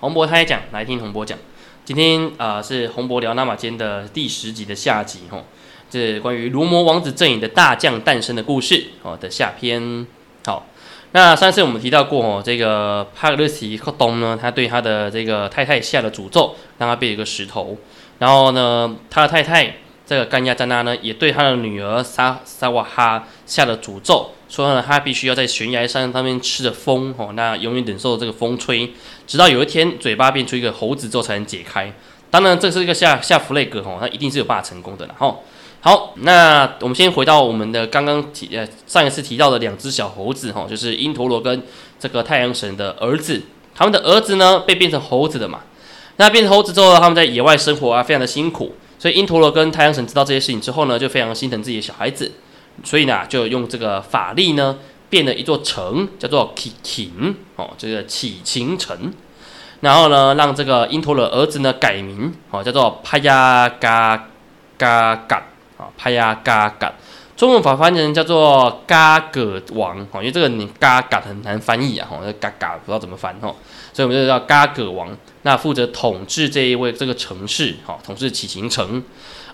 洪博开讲，来听洪博讲。今天啊、是洪博聊那马间的第十集的下集吼，这是关于罗摩王子阵营的大将诞生的故事哦的下篇。好，那上次我们提到过哦，这个帕格勒西克东呢，他对他的这个太太下了诅咒，让他变一个石头。然后呢，他的太太这个甘亚詹娜呢，也对他的女儿沙沙瓦哈下了诅咒，说呢，他必须要在悬崖山上面吃着风哦，那永远忍受这个风吹，直到有一天嘴巴变出一个猴子之后才能解开。当然，这是一个下下弗雷格哦，那一定是有办法成功的啦哈。好，那我们先回到我们的刚刚提呃上一次提到的两只小猴子哈，就是因陀罗跟这个太阳神的儿子，他们的儿子呢被变成猴子的嘛。那变成猴子之后，他们在野外生活啊，非常的辛苦。所以因陀罗跟太阳神知道这些事情之后呢，就非常心疼自己的小孩子，所以呢，就用这个法力呢，变了一座城，叫做启秦哦，这个启秦城。然后呢，让这个因陀罗儿子呢改名哦，叫做帕亚嘎嘎嘎啊，帕亚嘎嘎。中文法翻译成叫做嘎葛王哦，因为这个你嘎嘎很难翻译啊，哦，嘎嘎不知道怎么翻哦，所以我们就叫嘎葛王。那负责统治这一位这个城市，好、统治启秦城。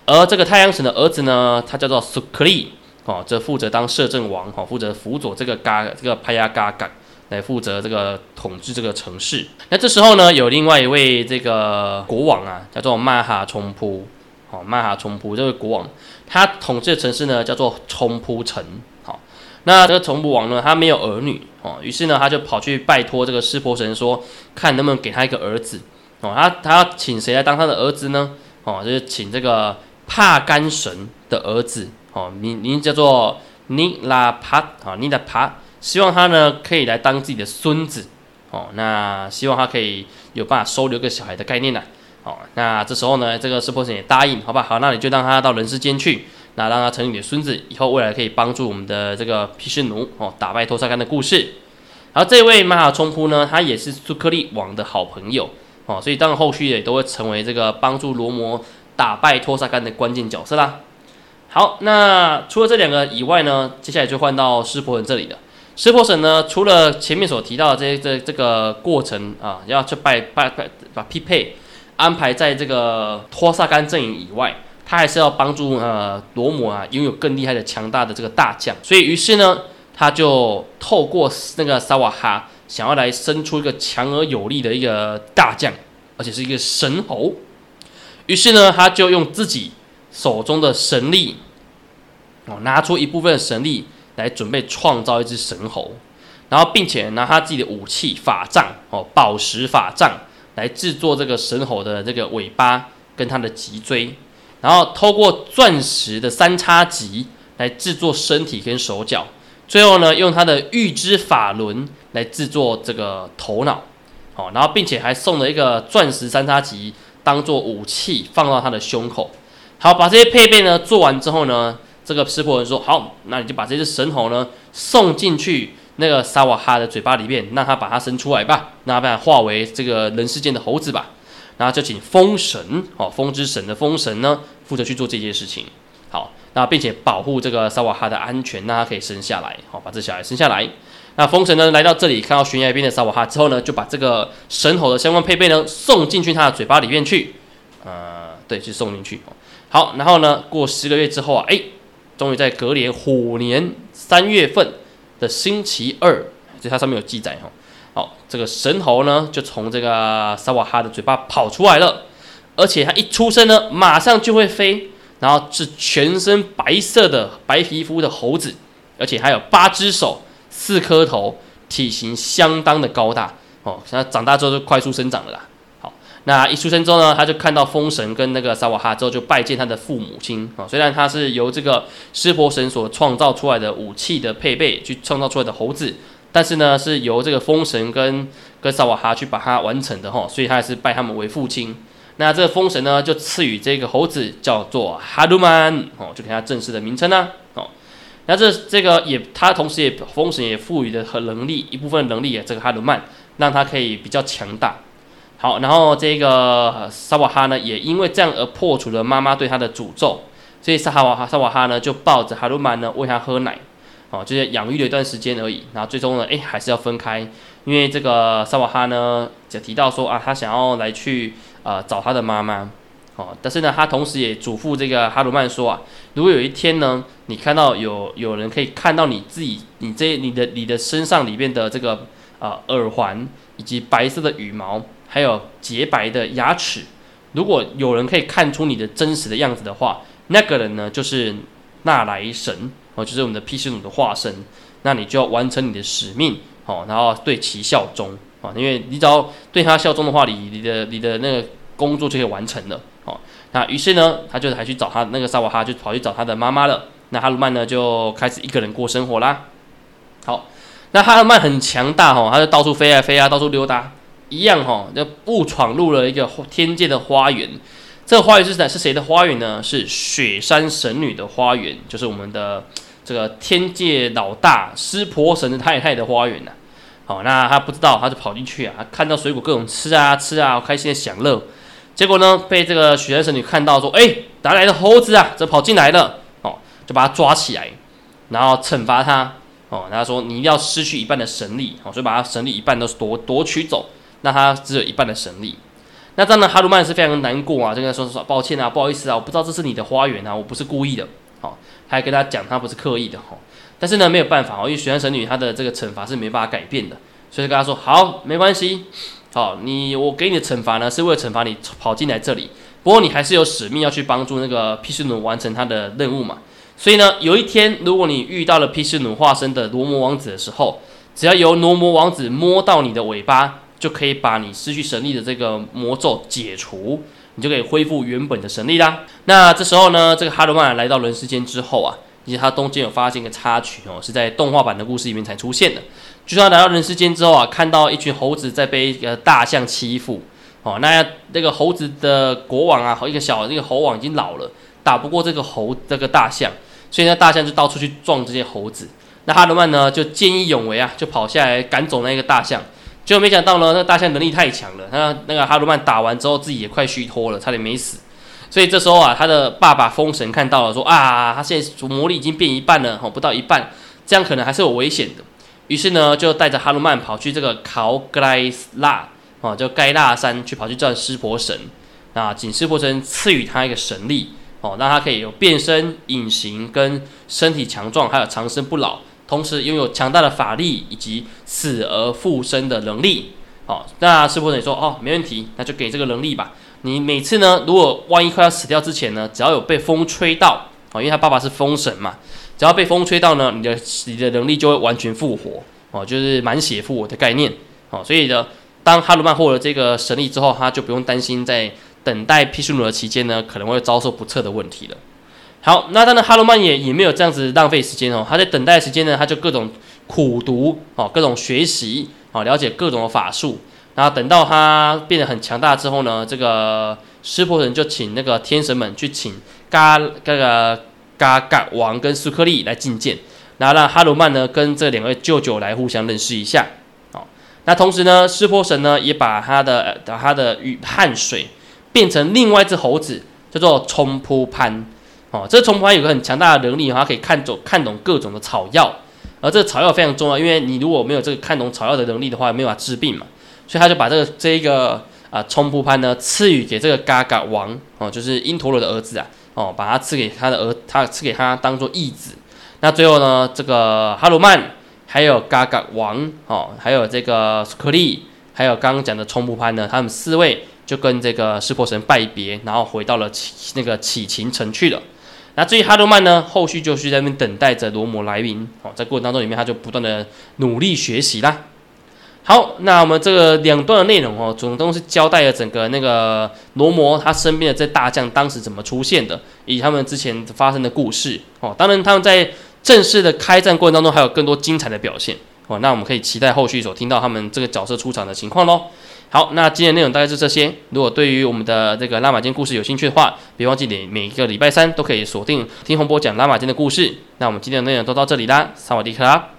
而这个太阳神的儿子呢，他叫做苏克利，哦，这负责当摄政王，哦，负责辅佐这个嘎这个帕亚嘎嘎来负责这个统治这个城市。那这时候呢，有另外一位这个国王啊，叫做曼哈冲扑，哦，曼哈冲扑这位国王，他统治的城市呢叫做冲扑城，好、那这个冲扑王呢，他没有儿女哦，于是呢，他就跑去拜托这个湿婆神说，看能不能给他一个儿子哦。他他要请谁来当他的儿子呢？哦，就是请这个帕干神的儿子哦，名名叫做尼拉帕啊，尼拉帕，希望他呢可以来当自己的孙子哦。那希望他可以有办法收留个小孩的概念呢、哦，那这时候呢，这个湿婆神也答应，好吧，好，那你就让他到人世间去。那让他成为你的孙子，以后未来可以帮助我们的这个毗湿奴哦打败托萨干的故事。然后这位玛哈冲扑呢，他也是苏克利王的好朋友哦，所以当然后续也都会成为这个帮助罗摩打败托萨干的关键角色啦。好，那除了这两个以外呢，接下来就换到湿婆神这里了。湿婆神呢，除了前面所提到的这这这个过程啊，要去拜拜拜把匹配安排在这个托萨干阵营以外。他还是要帮助呃罗摩啊拥有更厉害的强大的这个大将，所以于是呢，他就透过那个萨瓦哈，想要来生出一个强而有力的一个大将，而且是一个神猴。于是呢，他就用自己手中的神力，哦，拿出一部分神力来准备创造一只神猴，然后并且拿他自己的武器法杖哦，宝石法杖来制作这个神猴的这个尾巴跟它的脊椎。然后透过钻石的三叉戟来制作身体跟手脚，最后呢，用它的预知法轮来制作这个头脑，哦，然后并且还送了一个钻石三叉戟当做武器放到他的胸口。好，把这些配备呢做完之后呢，这个湿婆人说：“好，那你就把这只神猴呢送进去那个沙瓦哈的嘴巴里面，让他把它生出来吧，让他把它化为这个人世间的猴子吧。”然后就请风神，哦，风之神的风神呢，负责去做这件事情。好，那并且保护这个萨瓦哈的安全，让他可以生下来，好，把这小孩生下来。那风神呢，来到这里，看到悬崖边的萨瓦哈之后呢，就把这个神猴的相关配备呢，送进去他的嘴巴里面去。呃，对，去送进去。好，然后呢，过十个月之后啊，哎，终于在隔年虎年三月份的星期二，就它上面有记载哈。好，这个神猴呢，就从这个萨瓦哈的嘴巴跑出来了，而且它一出生呢，马上就会飞，然后是全身白色的白皮肤的猴子，而且还有八只手、四颗头，体型相当的高大哦。现在长大之后就快速生长了啦。那一出生之后呢，他就看到风神跟那个萨瓦哈之后，就拜见他的父母亲啊。虽然他是由这个湿婆神所创造出来的武器的配备去创造出来的猴子。但是呢，是由这个风神跟跟萨瓦哈去把它完成的哈，所以他还是拜他们为父亲。那这个风神呢，就赐予这个猴子叫做哈鲁曼哦，就给他正式的名称啦哦。那这这个也，他同时也风神也赋予的和能力一部分能力啊，这个哈鲁曼让他可以比较强大。好，然后这个萨瓦哈呢，也因为这样而破除了妈妈对他的诅咒，所以萨瓦哈萨瓦哈呢就抱着哈鲁曼呢喂他喝奶。哦，就是养育了一段时间而已。然后最终呢，哎，还是要分开，因为这个萨瓦哈呢，就提到说啊，他想要来去呃找他的妈妈。哦，但是呢，他同时也嘱咐这个哈鲁曼说啊，如果有一天呢，你看到有有人可以看到你自己，你这你的你的身上里面的这个啊耳环，以及白色的羽毛，还有洁白的牙齿，如果有人可以看出你的真实的样子的话，那个人呢就是纳莱神哦，就是我们的毗湿奴的化身，那你就要完成你的使命哦，然后对其效忠啊，因为你只要对他效忠的话，你你的你的那个工作就可以完成了。哦，那于是呢，他就还去找他那个萨瓦哈，就跑去找他的妈妈了。那哈鲁曼呢，就开始一个人过生活啦。好，那哈鲁曼很强大哦，他就到处飞啊飞啊，到处溜达，一样哈，就误闯入了一个天界的花园。这个花园是谁？是谁的花园呢？是雪山神女的花园，就是我们的这个天界老大湿婆神的太太的花园呢。好，那他不知道，他就跑进去啊，看到水果各种吃啊吃啊，开心的享乐。结果呢，被这个雪山神女看到，说：“哎，哪来的猴子啊？这跑进来了！”哦，就把他抓起来，然后惩罚他。哦，然后说：“你一定要失去一半的神力。”哦，所以把他神力一半都夺夺取走，那他只有一半的神力。那当然，哈鲁曼是非常难过啊，就跟他说：“说抱歉啊，不好意思啊，我不知道这是你的花园啊，我不是故意的。”好，还跟他讲他不是刻意的。哈，但是呢，没有办法哦，因为雪山神女她的这个惩罚是没办法改变的，所以跟他说：“好，没关系。”好，你我给你的惩罚呢，是为了惩罚你跑进来这里。不过你还是有使命要去帮助那个皮斯奴完成他的任务嘛。所以呢，有一天如果你遇到了皮斯奴化身的罗摩王子的时候，只要由罗摩王子摸到你的尾巴，就可以把你失去神力的这个魔咒解除，你就可以恢复原本的神力啦。那这时候呢，这个哈罗曼来到人世间之后啊，以及他中间有发现一个插曲哦，是在动画版的故事里面才出现的。就他来到人世间之后啊，看到一群猴子在被一个大象欺负，哦，那那个猴子的国王啊，和一个小那个猴王已经老了，打不过这个猴这个大象，所以那大象就到处去撞这些猴子。那哈德曼呢就见义勇为啊，就跑下来赶走那个大象。结果没想到呢，那大象能力太强了，那那个哈德曼打完之后自己也快虚脱了，差点没死。所以这时候啊，他的爸爸风神看到了，说啊，他现在魔力已经变一半了，哦，不到一半，这样可能还是有危险的。于是呢，就带着哈鲁曼跑去这个考格莱斯拉啊，就盖纳山去跑去叫湿婆神啊，请湿婆神赐予他一个神力哦，让他可以有变身、隐形、跟身体强壮，还有长生不老，同时拥有强大的法力以及死而复生的能力。哦，那湿婆神说：“哦，没问题，那就给这个能力吧。你每次呢，如果万一快要死掉之前呢，只要有被风吹到哦，因为他爸爸是风神嘛。”只要被风吹到呢，你的你的能力就会完全复活哦，就是满血复活的概念哦。所以呢，当哈鲁曼获得这个神力之后，他就不用担心在等待毗湿奴的期间呢，可能会遭受不测的问题了。好，那当然哈鲁曼也也没有这样子浪费时间哦，他在等待时间呢，他就各种苦读哦，各种学习哦，了解各种的法术。然后等到他变得很强大之后呢，这个湿婆神就请那个天神们去请嘎那个。嘎嘎王跟苏克利来觐见，然后让哈鲁曼呢跟这两位舅舅来互相认识一下。好，那同时呢，湿婆神呢也把他的把他的雨汗水变成另外一只猴子，叫做冲扑潘。哦，这个冲扑潘有个很强大的能力，它可以看懂看懂各种的草药，而这个草药非常重要，因为你如果没有这个看懂草药的能力的话，没有法治病嘛。所以他就把这个这一个啊冲扑潘呢赐予给这个嘎嘎王哦，就是因陀罗的儿子啊。哦，把他赐给他的儿，他赐给他当做义子。那最后呢，这个哈鲁曼，还有嘎嘎王，哦，还有这个苏克利，还有刚刚讲的冲布潘呢，他们四位就跟这个湿婆神拜别，然后回到了启那个启晴城去了。那至于哈鲁曼呢，后续就是在那边等待着罗摩来临。哦，在过程当中里面，他就不断的努力学习啦。好，那我们这个两段的内容哦，总共是交代了整个那个罗摩他身边的这大将当时怎么出现的，以及他们之前发生的故事哦。当然，他们在正式的开战过程当中还有更多精彩的表现哦。那我们可以期待后续所听到他们这个角色出场的情况喽。好，那今天内容大概是这些。如果对于我们的这个拉玛金故事有兴趣的话，别忘记每每一个礼拜三都可以锁定听洪波讲拉玛金的故事。那我们今天的内容都到这里啦，萨瓦迪卡。